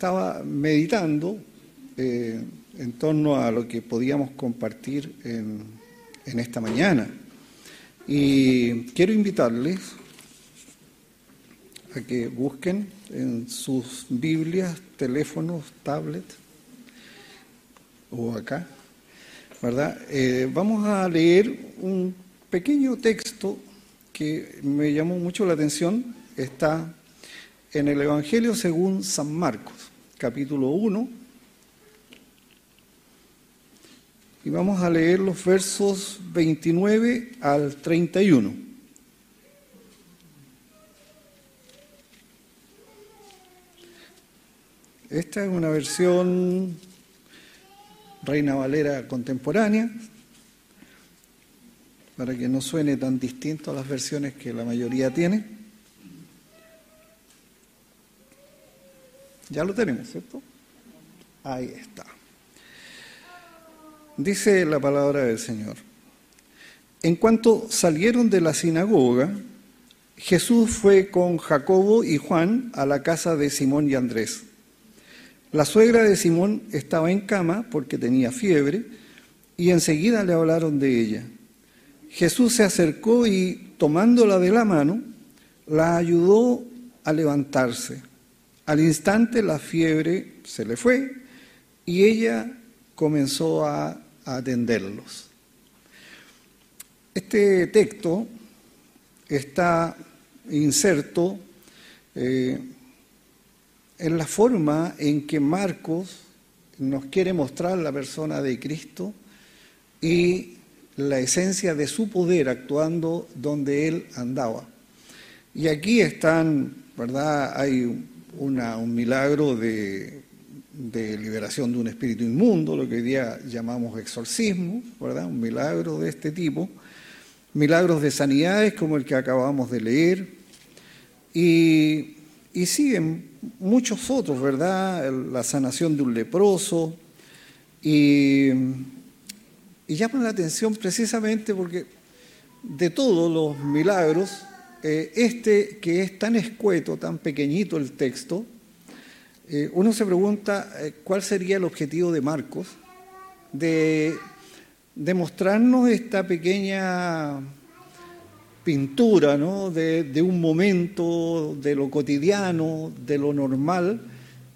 estaba meditando eh, en torno a lo que podíamos compartir en, esta mañana. Y quiero invitarles a que busquen en sus Biblias, teléfonos, tablets o acá, ¿verdad? Eh, vamos a leer un pequeño texto que me llamó mucho la atención. Está en el Evangelio según San Marcos, capítulo 1. Y vamos a leer los versos 29 al 31. Esta es una versión Reina Valera contemporánea, para que no suene tan distinto a las versiones que la mayoría tiene. Ya lo tenemos, ¿cierto? Ahí está. Dice la palabra del Señor. En cuanto salieron de la sinagoga, Jesús fue con Jacobo y Juan a la casa de Simón y Andrés. La suegra de Simón estaba en cama porque tenía fiebre y enseguida le hablaron de ella. Jesús se acercó y tomándola de la mano, la ayudó a levantarse. Al instante la fiebre se le fue y ella comenzó a, atenderlos. Este texto está inserto eh, en la forma en que Marcos nos quiere mostrar la persona de Cristo y la esencia de su poder actuando donde él andaba. Y aquí están, ¿verdad? Hay un milagro de, liberación de un espíritu inmundo, lo que hoy día llamamos exorcismo, ¿verdad? Un milagro de este tipo. Milagros de sanidades como el que acabamos de leer. Y, y siguen muchos otros, ¿verdad? La sanación de un leproso. Y, y llaman la atención precisamente porque de todos los milagros, eh, este que es tan escueto, tan pequeñito el texto, eh, uno se pregunta eh, cuál sería el objetivo de Marcos de demostrarnos esta pequeña pintura ¿no? de, un momento, de lo cotidiano, de lo normal,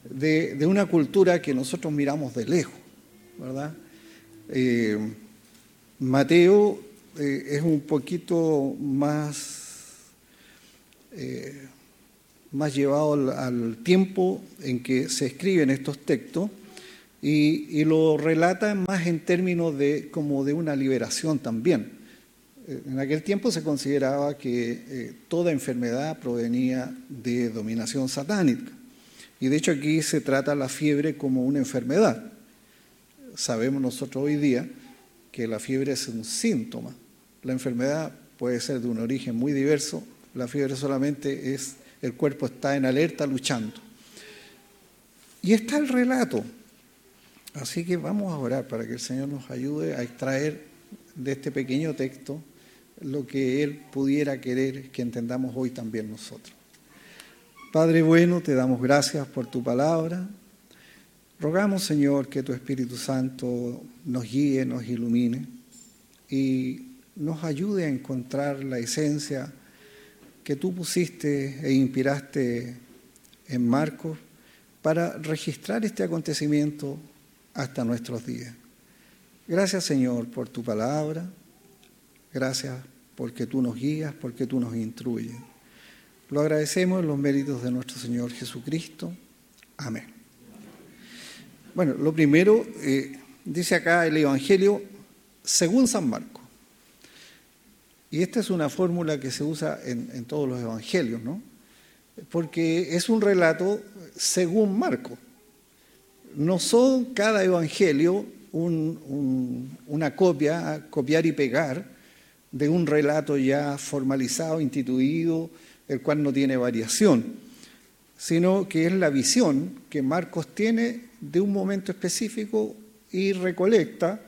de, una cultura que nosotros miramos de lejos, ¿verdad? Mateo es un poquito más, eh, más llevado al, tiempo en que se escriben estos textos y, lo relata más en términos de, como de una liberación también eh, en aquel tiempo se consideraba que eh, toda enfermedad provenía de dominación satánica. Y de hecho aquí se trata la fiebre como una enfermedad. Sabemos nosotros hoy día que la fiebre es un síntoma. La enfermedad puede ser de un origen muy diverso. La fiebre solamente es, el cuerpo está en alerta luchando. Y está el relato. Así que vamos a orar para que el Señor nos ayude a extraer de este pequeño texto lo que Él pudiera querer que entendamos hoy también nosotros. Padre bueno, te damos gracias por tu palabra. Rogamos, Señor, que tu Espíritu Santo nos guíe, nos ilumine y nos ayude a encontrar la esencia que tú pusiste e inspiraste en Marcos para registrar este acontecimiento hasta nuestros días. Gracias, Señor, por tu palabra. Gracias porque tú nos guías, porque tú nos instruyes. Lo agradecemos en los méritos de nuestro Señor Jesucristo. Amén. Bueno, lo primero, eh, dice acá el Evangelio según San Marcos. Y esta es una fórmula que se usa en, todos los evangelios, ¿no? Porque es un relato según Marcos. No son cada evangelio una copia, copiar y pegar, de un relato ya formalizado, instituido, el cual no tiene variación, sino que es la visión que Marcos tiene de un momento específico y recolecta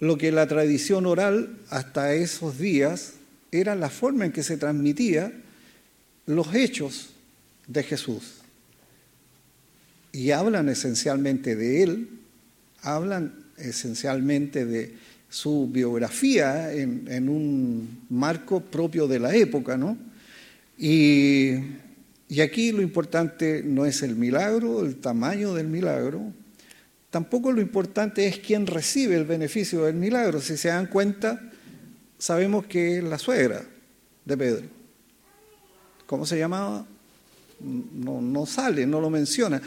lo que la tradición oral hasta esos días era la forma en que se transmitía los hechos de Jesús. y hablan esencialmente de él, hablan esencialmente de su biografía en, un marco propio de la época, ¿no? Y, y aquí lo importante no es el milagro, el tamaño del milagro, tampoco lo importante es quién recibe el beneficio del milagro. Si se dan cuenta, sabemos que es la suegra de Pedro. ¿Cómo se llamaba? No, no sale, no lo menciona.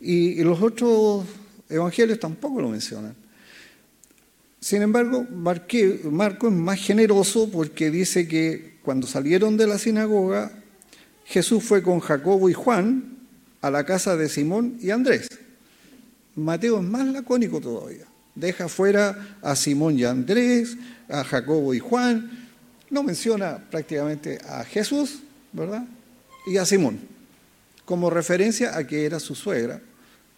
Y, los otros evangelios tampoco lo mencionan. Sin embargo, Marco es más generoso porque dice que cuando salieron de la sinagoga, Jesús fue con Jacobo y Juan a la casa de Simón y Andrés. Mateo es más lacónico todavía. Deja fuera a Simón y Andrés, a Jacobo y Juan. No menciona prácticamente a Jesús, ¿verdad? Y a Simón, como referencia a que era su suegra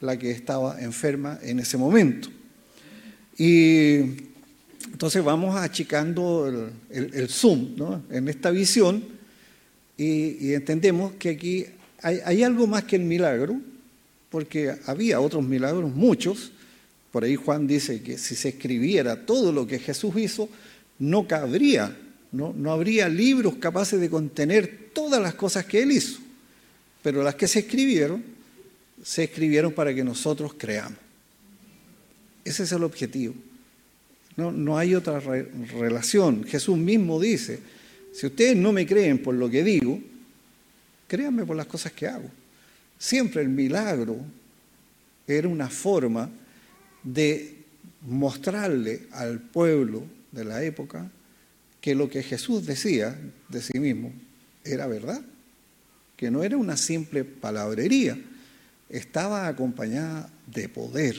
la que estaba enferma en ese momento. Y entonces vamos achicando el, zoom ¿no? en esta visión y, entendemos que aquí hay, hay, algo más que el milagro, porque había otros milagros, muchos. Por ahí Juan dice que si se escribiera todo lo que Jesús hizo, no cabría, no, no habría libros capaces de contener todas las cosas que él hizo. Pero las que se escribieron se escribieron para que nosotros creamos. Ese es el objetivo. No, no hay otra relación. Jesús mismo dice, si ustedes no me creen por lo que digo, créanme por las cosas que hago. Siempre el milagro era una forma de mostrarle al pueblo de la época que lo que Jesús decía de sí mismo era verdad, que no era una simple palabrería, estaba acompañada de poder,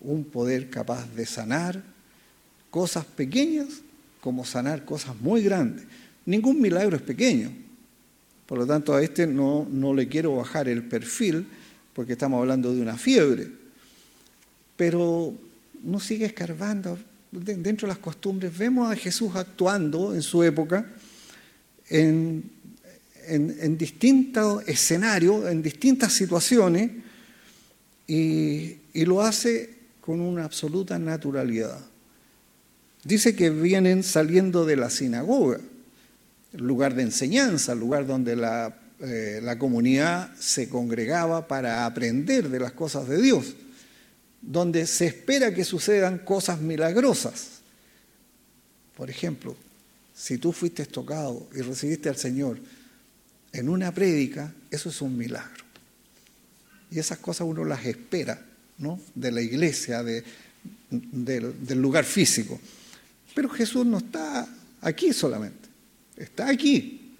un poder capaz de sanar cosas pequeñas como sanar cosas muy grandes. Ningún milagro es pequeño. Por lo tanto, a este no, no le quiero bajar el perfil porque estamos hablando de una fiebre. Pero no sigue escarbando. Dentro de las costumbres vemos a Jesús actuando en su época en en, distintos escenarios, en distintas situaciones, y, y lo hace con una absoluta naturalidad. Dice que vienen saliendo de la sinagoga, lugar de enseñanza, lugar donde la, eh, la, comunidad se congregaba para aprender de las cosas de Dios, donde se espera que sucedan cosas milagrosas. Por ejemplo, si tú fuiste tocado y recibiste al Señor, en una prédica, eso es un milagro. Y esas cosas uno las espera, ¿no? De la iglesia, de, del lugar físico. Pero Jesús no está aquí solamente, está aquí.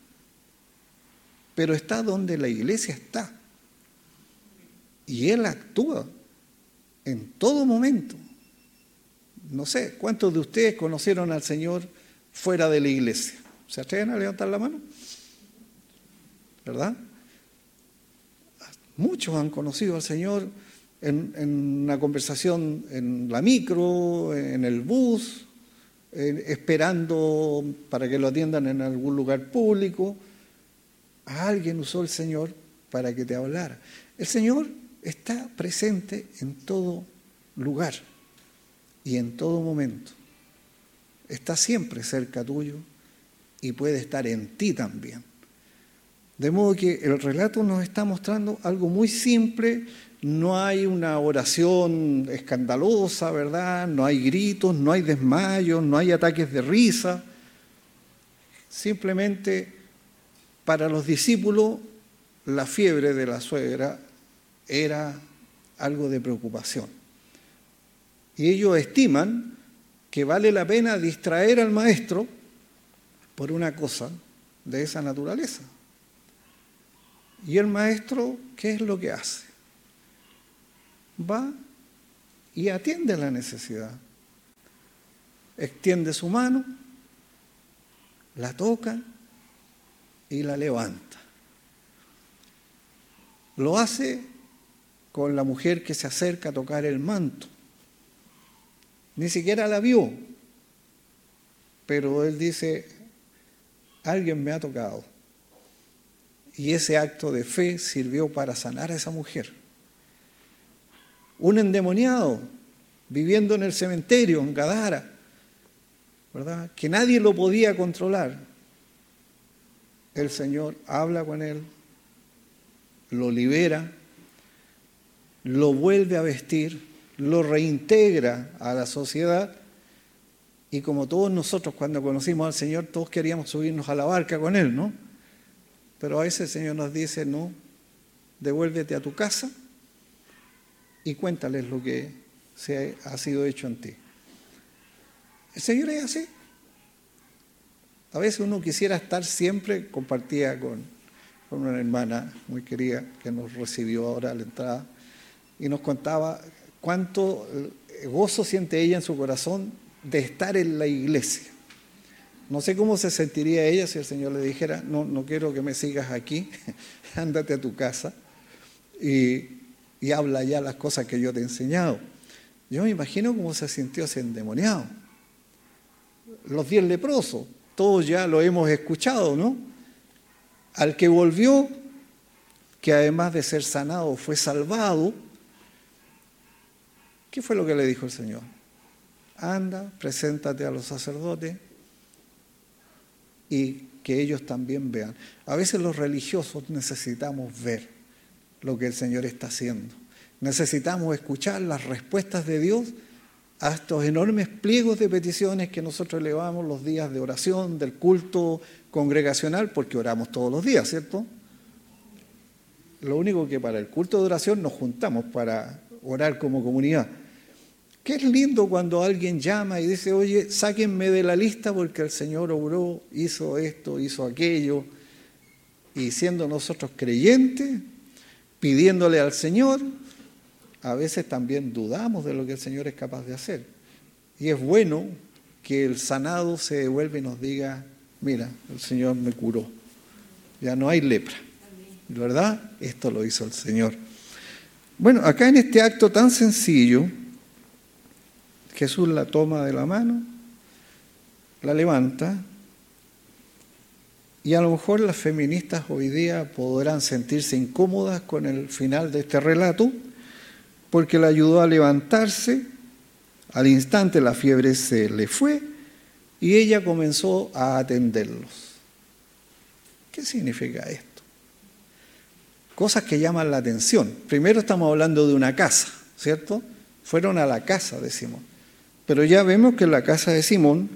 Pero está donde la iglesia está. Y Él actúa en todo momento. No sé, ¿cuántos de ustedes conocieron al Señor fuera de la iglesia? ¿Se atreven a levantar la mano? ¿verdad? Muchos han conocido al Señor en, una conversación en la micro, en el bus, esperando para que lo atiendan en algún lugar público. A alguien usó el Señor para que te hablara. El Señor está presente en todo lugar y en todo momento. Está siempre cerca tuyo y puede estar en ti también. De modo que el relato nos está mostrando algo muy simple, no hay una oración escandalosa, ¿verdad? No hay gritos, no hay desmayos, no hay ataques de risa. Simplemente para los discípulos la fiebre de la suegra era algo de preocupación. Y ellos estiman que vale la pena distraer al maestro por una cosa de esa naturaleza. Y el maestro, ¿qué es lo que hace? Va y atiende la necesidad. Extiende su mano, la toca y la levanta. Lo hace con la mujer que se acerca a tocar el manto. Ni siquiera la vio, pero él dice, alguien me ha tocado. Y ese acto de fe sirvió para sanar a esa mujer. Un endemoniado viviendo en el cementerio, en Gadara, ¿verdad? Que nadie lo podía controlar. El Señor habla con él, lo libera, lo vuelve a vestir, lo reintegra a la sociedad y como todos nosotros cuando conocimos al Señor, todos queríamos subirnos a la barca con Él, ¿no? Pero a veces el Señor nos dice, no, devuélvete a tu casa y cuéntales lo que se ha sido hecho en ti. El Señor es así. A veces uno quisiera estar siempre, compartía con, con una hermana muy querida que nos recibió ahora a la entrada y nos contaba cuánto gozo siente ella en su corazón de estar en la iglesia. No sé cómo se sentiría ella si el Señor le dijera, no, no quiero que me sigas aquí, ándate a tu casa y, y habla ya las cosas que yo te he enseñado. Yo me imagino cómo se sintió ese endemoniado. Los diez leprosos, todos ya lo hemos escuchado, ¿no? Al que volvió, que además de ser sanado fue salvado, ¿qué fue lo que le dijo el Señor? anda, preséntate a los sacerdotes y que ellos también vean. A veces los religiosos necesitamos ver lo que el Señor está haciendo. Necesitamos escuchar las respuestas de Dios a estos enormes pliegos de peticiones que nosotros elevamos los días de oración, del culto congregacional, porque oramos todos los días, ¿cierto? Lo único que para el culto de oración nos juntamos para orar como comunidad. Qué es lindo cuando alguien llama y dice, oye, sáquenme de la lista porque el Señor obró, hizo esto, hizo aquello. Y siendo nosotros creyentes, pidiéndole al Señor, a veces también dudamos de lo que el Señor es capaz de hacer. Y es bueno que el sanado se devuelva y nos diga, mira, el Señor me curó, ya no hay lepra. ¿Verdad? Esto lo hizo el Señor. Bueno, acá en este acto tan sencillo, Jesús la toma de la mano, la levanta, y a lo mejor las feministas hoy día podrán sentirse incómodas con el final de este relato, porque la ayudó a levantarse, al instante la fiebre se le fue y ella comenzó a atenderlos. ¿Qué significa esto? Cosas que llaman la atención. Primero estamos hablando de una casa, ¿cierto? Fueron a la casa de Simón. Pero ya vemos que la casa de Simón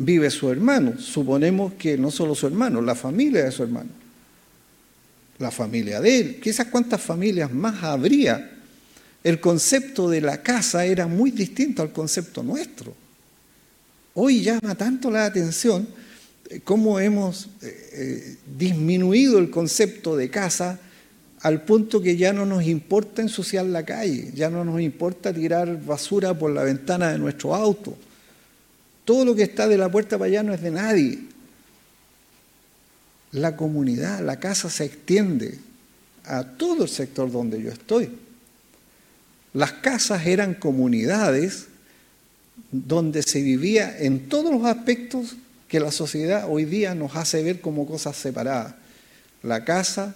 vive su hermano. Suponemos que no solo su hermano, la familia de su hermano. La familia de él. Quizás cuántas familias más habría. El concepto de la casa era muy distinto al concepto nuestro. Hoy llama tanto la atención eh, cómo hemos eh, eh, disminuido el concepto de casa al punto que ya no nos importa ensuciar la calle, ya no nos importa tirar basura por la ventana de nuestro auto. Todo lo que está de la puerta para allá no es de nadie. La comunidad, la casa se extiende a todo el sector donde yo estoy. Las casas eran comunidades donde se vivía en todos los aspectos que la sociedad hoy día nos hace ver como cosas separadas. La casa,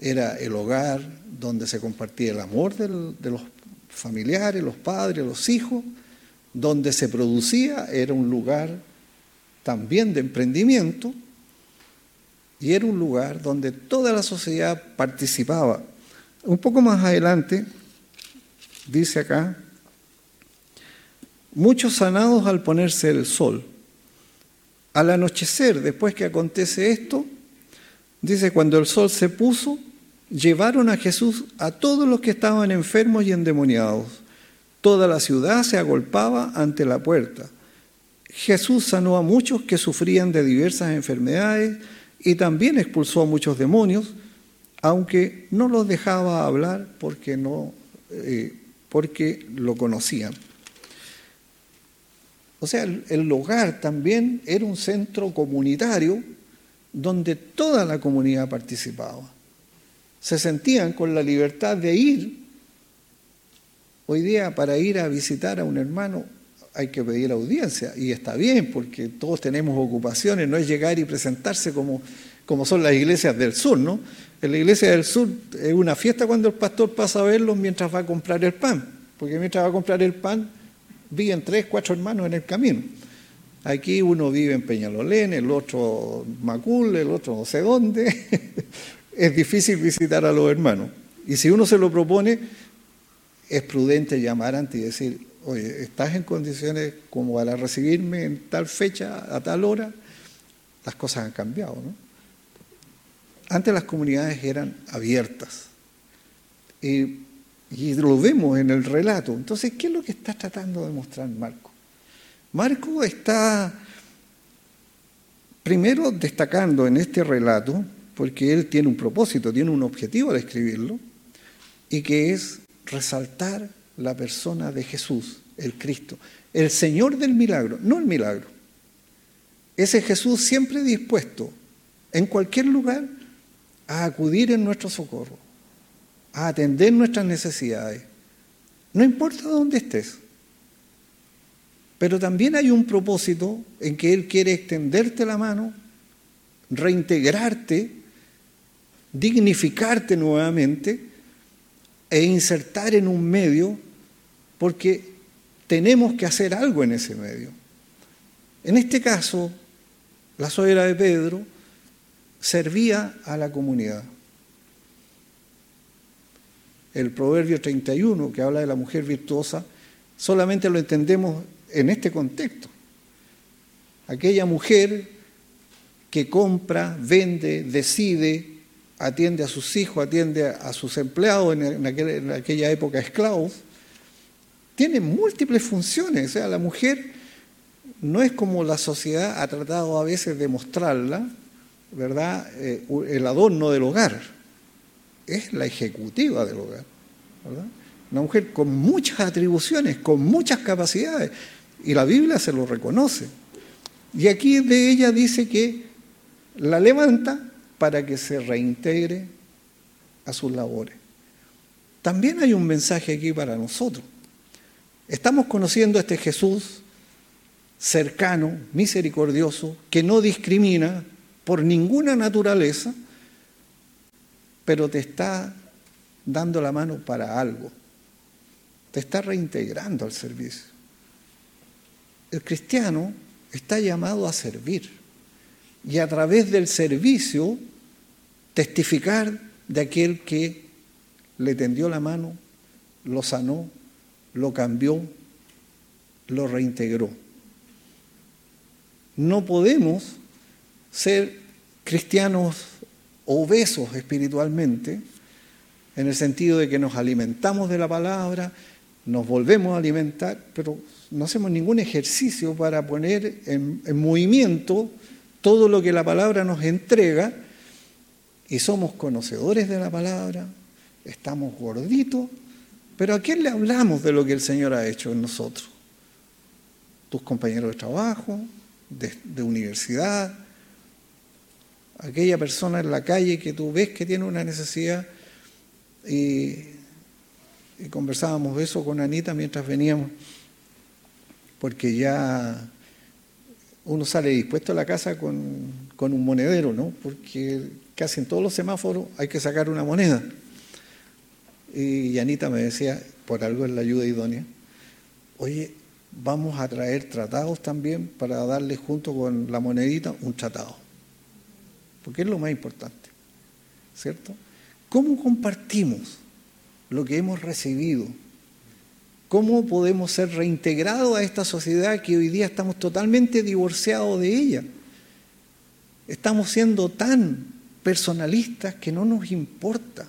era el hogar donde se compartía el amor de los familiares, los padres, los hijos, donde se producía, era un lugar también de emprendimiento y era un lugar donde toda la sociedad participaba. Un poco más adelante, dice acá, muchos sanados al ponerse el sol. Al anochecer, después que acontece esto, dice, cuando el sol se puso, llevaron a Jesús a todos los que estaban enfermos y endemoniados. Toda la ciudad se agolpaba ante la puerta. Jesús sanó a muchos que sufrían de diversas enfermedades y también expulsó a muchos demonios, aunque no los dejaba hablar porque, no, eh, porque lo conocían. O sea, el, el hogar también era un centro comunitario donde toda la comunidad participaba se sentían con la libertad de ir. Hoy día para ir a visitar a un hermano hay que pedir audiencia y está bien porque todos tenemos ocupaciones, no es llegar y presentarse como, como son las iglesias del sur, ¿no? En la iglesia del sur es una fiesta cuando el pastor pasa a verlos mientras va a comprar el pan. porque mientras va a comprar el pan, viven tres, cuatro hermanos en el camino. Aquí uno vive en Peñalolén, el otro Macul, el otro no sé dónde. es difícil visitar a los hermanos. Y si uno se lo propone, es prudente llamar antes y decir, oye, ¿estás en condiciones como para recibirme en tal fecha, a tal hora? Las cosas han cambiado, ¿no? Antes las comunidades eran abiertas. Y, y lo vemos en el relato. Entonces, ¿qué es lo que está tratando de mostrar Marco? Marco está primero destacando en este relato, porque él tiene un propósito, tiene un objetivo de escribirlo, y que es resaltar la persona de Jesús, el Cristo, el Señor del milagro, no el milagro. Ese Jesús siempre dispuesto, en cualquier lugar, a acudir en nuestro socorro, a atender nuestras necesidades. No importa dónde estés. Pero también hay un propósito en que Él quiere extenderte la mano, reintegrarte, dignificarte nuevamente e insertar en un medio porque tenemos que hacer algo en ese medio. En este caso, la suegra de Pedro servía a la comunidad. El proverbio 31, que habla de la mujer virtuosa, solamente lo entendemos en este contexto. Aquella mujer que compra, vende, decide, atiende a sus hijos, atiende a sus empleados, en, aquella época esclavos, tiene múltiples funciones. O sea, la mujer no es como la sociedad ha tratado a veces de mostrarla, ¿verdad? Eh, el adorno del hogar. Es la ejecutiva del hogar, ¿verdad? Una mujer con muchas atribuciones, con muchas capacidades, y la Biblia se lo reconoce. Y aquí de ella dice que la levanta para que se reintegre a sus labores. También hay un mensaje aquí para nosotros. Estamos conociendo a este Jesús cercano, misericordioso, que no discrimina por ninguna naturaleza, pero te está dando la mano para algo. Te está reintegrando al servicio. El cristiano está llamado a servir y a través del servicio testificar de aquel que le tendió la mano, lo sanó, lo cambió, lo reintegró. No podemos ser cristianos obesos espiritualmente, en el sentido de que nos alimentamos de la palabra, nos volvemos a alimentar, pero no hacemos ningún ejercicio para poner en, en movimiento todo lo que la palabra nos entrega y somos conocedores de la palabra, estamos gorditos, pero ¿a quién le hablamos de lo que el Señor ha hecho en nosotros? Tus compañeros de trabajo, de, universidad, aquella persona en la calle que tú ves que tiene una necesidad y, y conversábamos eso con Anita mientras veníamos, porque ya uno sale dispuesto a la casa con, un monedero, ¿no? Porque casi en todos los semáforos hay que sacar una moneda. Y Anita me decía, por algo en la ayuda idónea, oye, vamos a traer tratados también para darle junto con la monedita un tratado. Porque es lo más importante, ¿cierto? ¿Cómo compartimos lo que hemos recibido? ¿Cómo podemos ser reintegrados a esta sociedad que hoy día estamos totalmente divorciados de ella? Estamos siendo tan personalistas que no nos importa.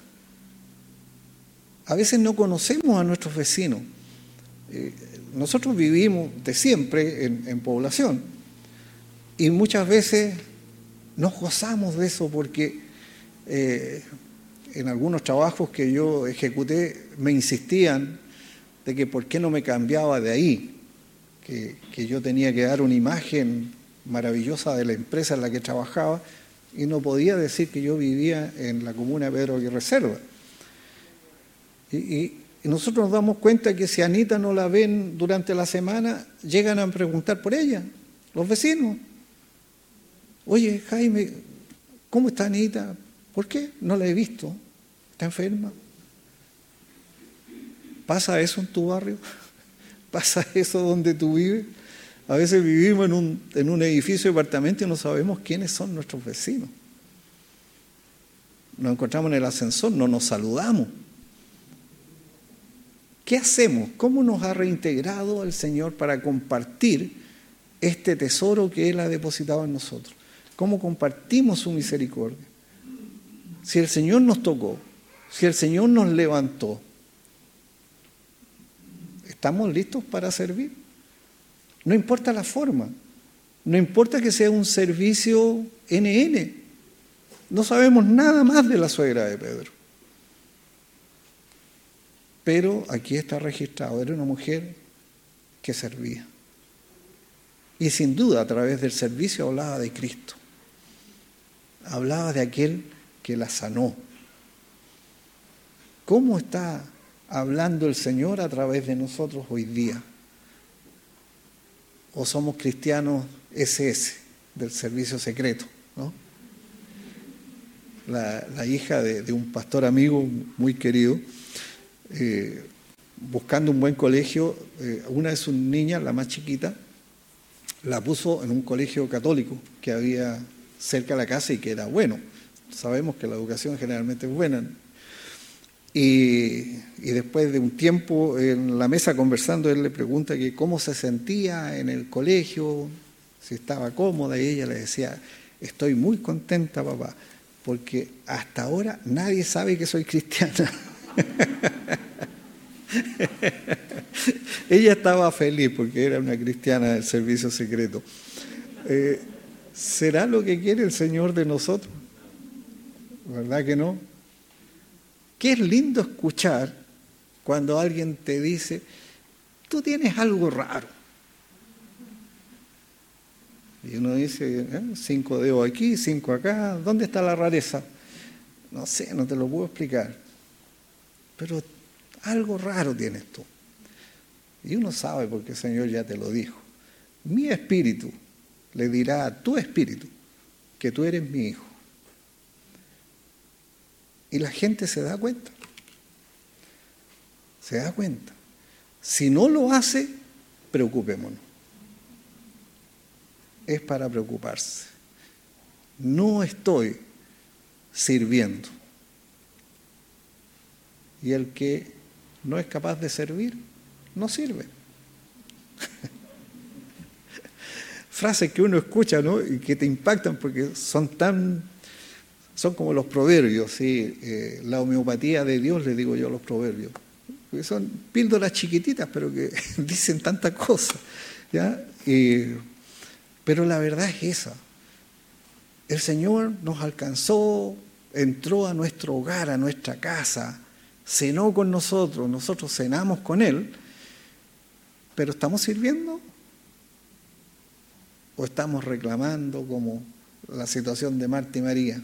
A veces no conocemos a nuestros vecinos. Eh, nosotros vivimos de siempre en, población y muchas veces nos gozamos de eso porque eh, en algunos trabajos que yo ejecuté me insistían de que por qué no me cambiaba de ahí, que, yo tenía que dar una imagen maravillosa de la empresa en la que trabajaba y no podía decir que yo vivía en la comuna Pedro Aguirre Reserva. Y, nosotros nos damos cuenta que si Anita no la ven durante la semana, llegan a preguntar por ella, los vecinos. Oye, Jaime, ¿cómo está Anita? ¿Por qué? No la he visto. ¿Está enferma? ¿Pasa eso en tu barrio? ¿Pasa eso donde tú vives? A veces vivimos en un, en un edificio de apartamento y no sabemos quiénes son nuestros vecinos. Nos encontramos en el ascensor, no nos saludamos. ¿Qué hacemos? ¿Cómo nos ha reintegrado el Señor para compartir este tesoro que Él ha depositado en nosotros? ¿Cómo compartimos su misericordia? Si el Señor nos tocó, si el Señor nos levantó, ¿estamos listos para servir? No importa la forma, no importa que sea un servicio NN, no sabemos nada más de la suegra de Pedro. Pero aquí está registrado, era una mujer que servía. Y sin duda a través del servicio hablaba de Cristo. Hablaba de aquel que la sanó. ¿Cómo está hablando el Señor a través de nosotros hoy día? ¿O somos cristianos SS del servicio secreto? La, hija de un pastor amigo muy querido eh, buscando un buen colegio, eh, una de sus niñas, la más chiquita, la puso en un colegio católico que había cerca de la casa y que era bueno. Sabemos que la educación generalmente es buena. Y, después de un tiempo en la mesa conversando, él le pregunta que cómo se sentía en el colegio, si estaba cómoda, y ella le decía, estoy muy contenta, papá, porque hasta ahora nadie sabe que soy cristiana. Ella estaba feliz porque era una cristiana del servicio secreto. Eh, ¿Será lo que quiere el Señor de nosotros? ¿Verdad que no? Qué es lindo escuchar cuando alguien te dice, tú tienes algo raro. Y uno dice, ¿eh? cinco dedos aquí, cinco acá, ¿dónde está la rareza? No sé, no te lo puedo explicar. Pero algo raro tienes tú. Y uno sabe porque el Señor ya te lo dijo. Mi espíritu le dirá a tu espíritu que tú eres mi hijo. Y la gente se da cuenta. Se da cuenta. Si no lo hace, preocupémonos. Es para preocuparse. No estoy sirviendo. Y el que no es capaz de servir, no sirve. Frases que uno escucha ¿no? y que te impactan porque son tan, son como los proverbios, ¿sí? Eh, la homeopatía de Dios, le digo yo a los proverbios. son píldoras chiquititas, pero que dicen tantas cosas. ¿ya? pero la verdad es esa. El Señor nos alcanzó, entró a nuestro hogar, a nuestra casa, cenó con nosotros, nosotros cenamos con Él, pero ¿estamos sirviendo? ¿O estamos reclamando como la situación de Marta y María?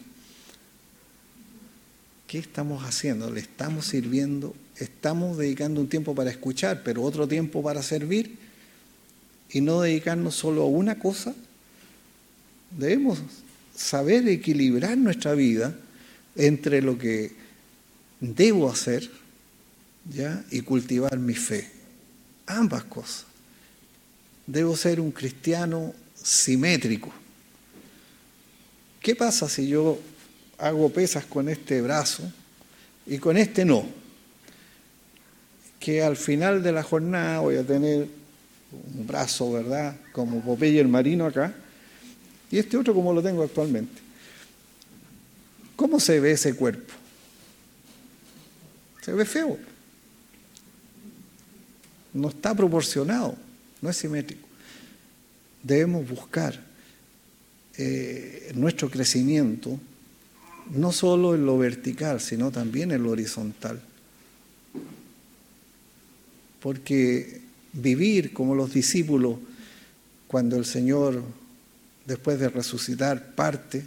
¿Qué estamos haciendo? ¿Le estamos sirviendo? ¿Estamos dedicando un tiempo para escuchar, pero otro tiempo para servir? Y no dedicarnos solo a una cosa. Debemos saber equilibrar nuestra vida entre lo que debo hacer y cultivar mi fe. Ambas cosas. Debo ser un cristiano simétrico. ¿Qué pasa si yo hago pesas con este brazo y con este no? Que al final de la jornada voy a tener un brazo, ¿verdad? Como Popeye el marino acá, y este otro como lo tengo actualmente. ¿Cómo se ve ese cuerpo? Se ve feo. No está proporcionado, no es simétrico. Debemos buscar eh, nuestro crecimiento no solo en lo vertical, sino también en lo horizontal. Porque vivir como los discípulos cuando el Señor, después de resucitar, parte,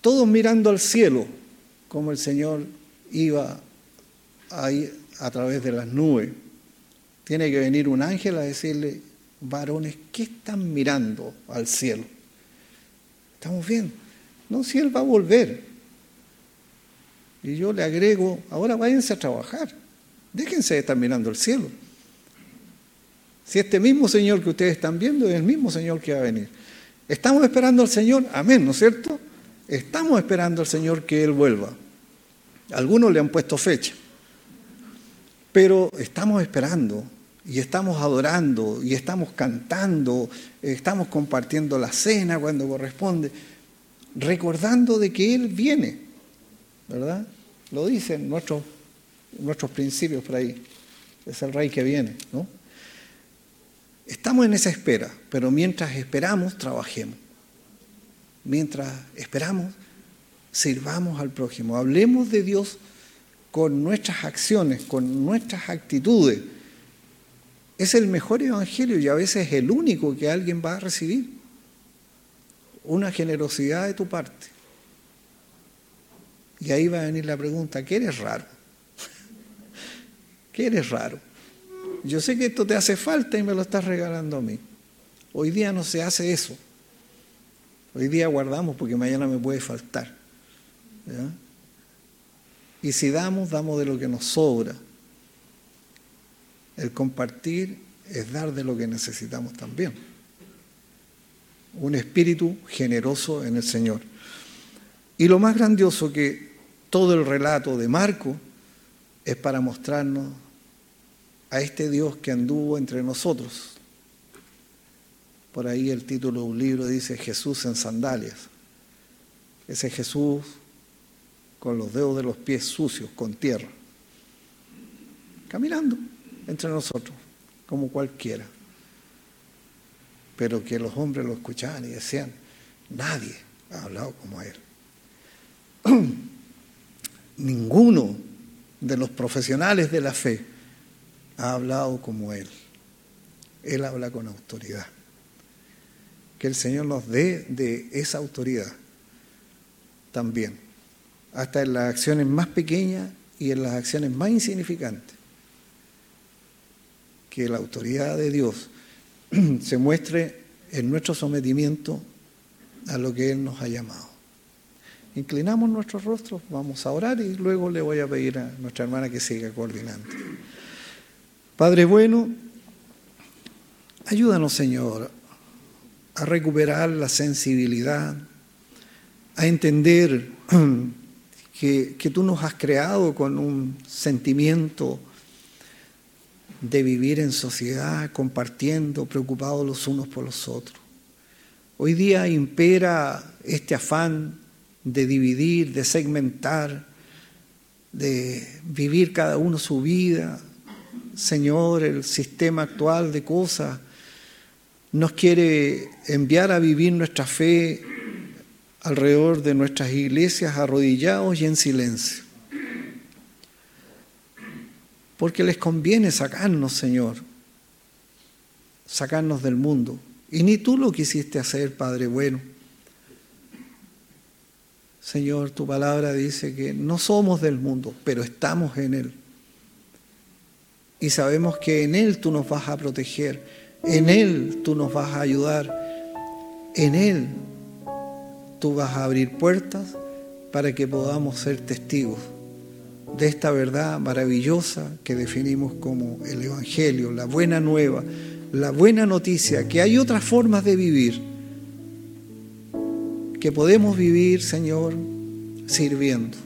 todos mirando al cielo, como el Señor iba ahí a través de las nubes. Tiene que venir un ángel a decirle, varones, ¿qué están mirando al cielo? Estamos bien. No, si Él va a volver. Y yo le agrego, ahora váyanse a trabajar. Déjense de estar mirando el cielo. Si este mismo Señor que ustedes están viendo es el mismo Señor que va a venir. Estamos esperando al Señor, amén, ¿no es cierto? Estamos esperando al Señor que Él vuelva. Algunos le han puesto fecha, pero estamos esperando y estamos adorando y estamos cantando, estamos compartiendo la cena cuando corresponde, recordando de que Él viene, ¿verdad? Lo dicen nuestros, nuestros principios por ahí. Es el rey que viene, ¿no? Estamos en esa espera, pero mientras esperamos, trabajemos. Mientras esperamos, sirvamos al prójimo. Hablemos de Dios con nuestras acciones, con nuestras actitudes. Es el mejor evangelio y a veces es el único que alguien va a recibir. Una generosidad de tu parte. Y ahí va a venir la pregunta, ¿qué eres raro? ¿Qué eres raro? Yo sé que esto te hace falta y me lo estás regalando a mí. Hoy día no se hace eso. Hoy día guardamos porque mañana me puede faltar. Y si damos, damos de lo que nos sobra. El compartir es dar de lo que necesitamos también. Un espíritu generoso en el Señor. Y lo más grandioso que todo el relato de Marco es para mostrarnos a este Dios que anduvo entre nosotros. Por ahí el título de un libro dice Jesús en sandalias. Ese Jesús con los dedos de los pies sucios, con tierra, caminando entre nosotros, como cualquiera. Pero que los hombres lo escuchaban y decían, nadie ha hablado como él. Ninguno de los profesionales de la fe ha hablado como Él. Él habla con autoridad. Que el Señor nos dé de esa autoridad también, hasta en las acciones más pequeñas y en las acciones más insignificantes. Que la autoridad de Dios se muestre en nuestro sometimiento a lo que Él nos ha llamado. Inclinamos nuestros rostros, vamos a orar y luego le voy a pedir a nuestra hermana que siga coordinando. Padre bueno, ayúdanos Señor a recuperar la sensibilidad, a entender que, que, tú nos has creado con un sentimiento de vivir en sociedad, compartiendo, preocupados los unos por los otros. Hoy día impera este afán de dividir, de segmentar, de vivir cada uno su vida, Señor, el sistema actual de cosas nos quiere enviar a vivir nuestra fe alrededor de nuestras iglesias arrodillados y en silencio. Porque les conviene sacarnos, Señor, sacarnos del mundo. Y ni tú lo quisiste hacer, Padre bueno. Señor, tu palabra dice que no somos del mundo, pero estamos en él y sabemos que en Él tú nos vas a proteger, en Él tú nos vas a ayudar, en Él tú vas a abrir puertas para que podamos ser testigos de esta verdad maravillosa que definimos como el Evangelio, la buena nueva, la buena noticia, que hay otras formas de vivir, que podemos vivir, Señor, sirviendo.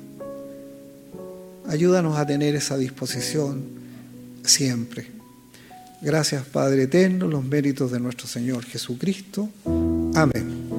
Ayúdanos a tener esa disposición siempre. Gracias Padre Eterno, los méritos de nuestro Señor Jesucristo. Amén.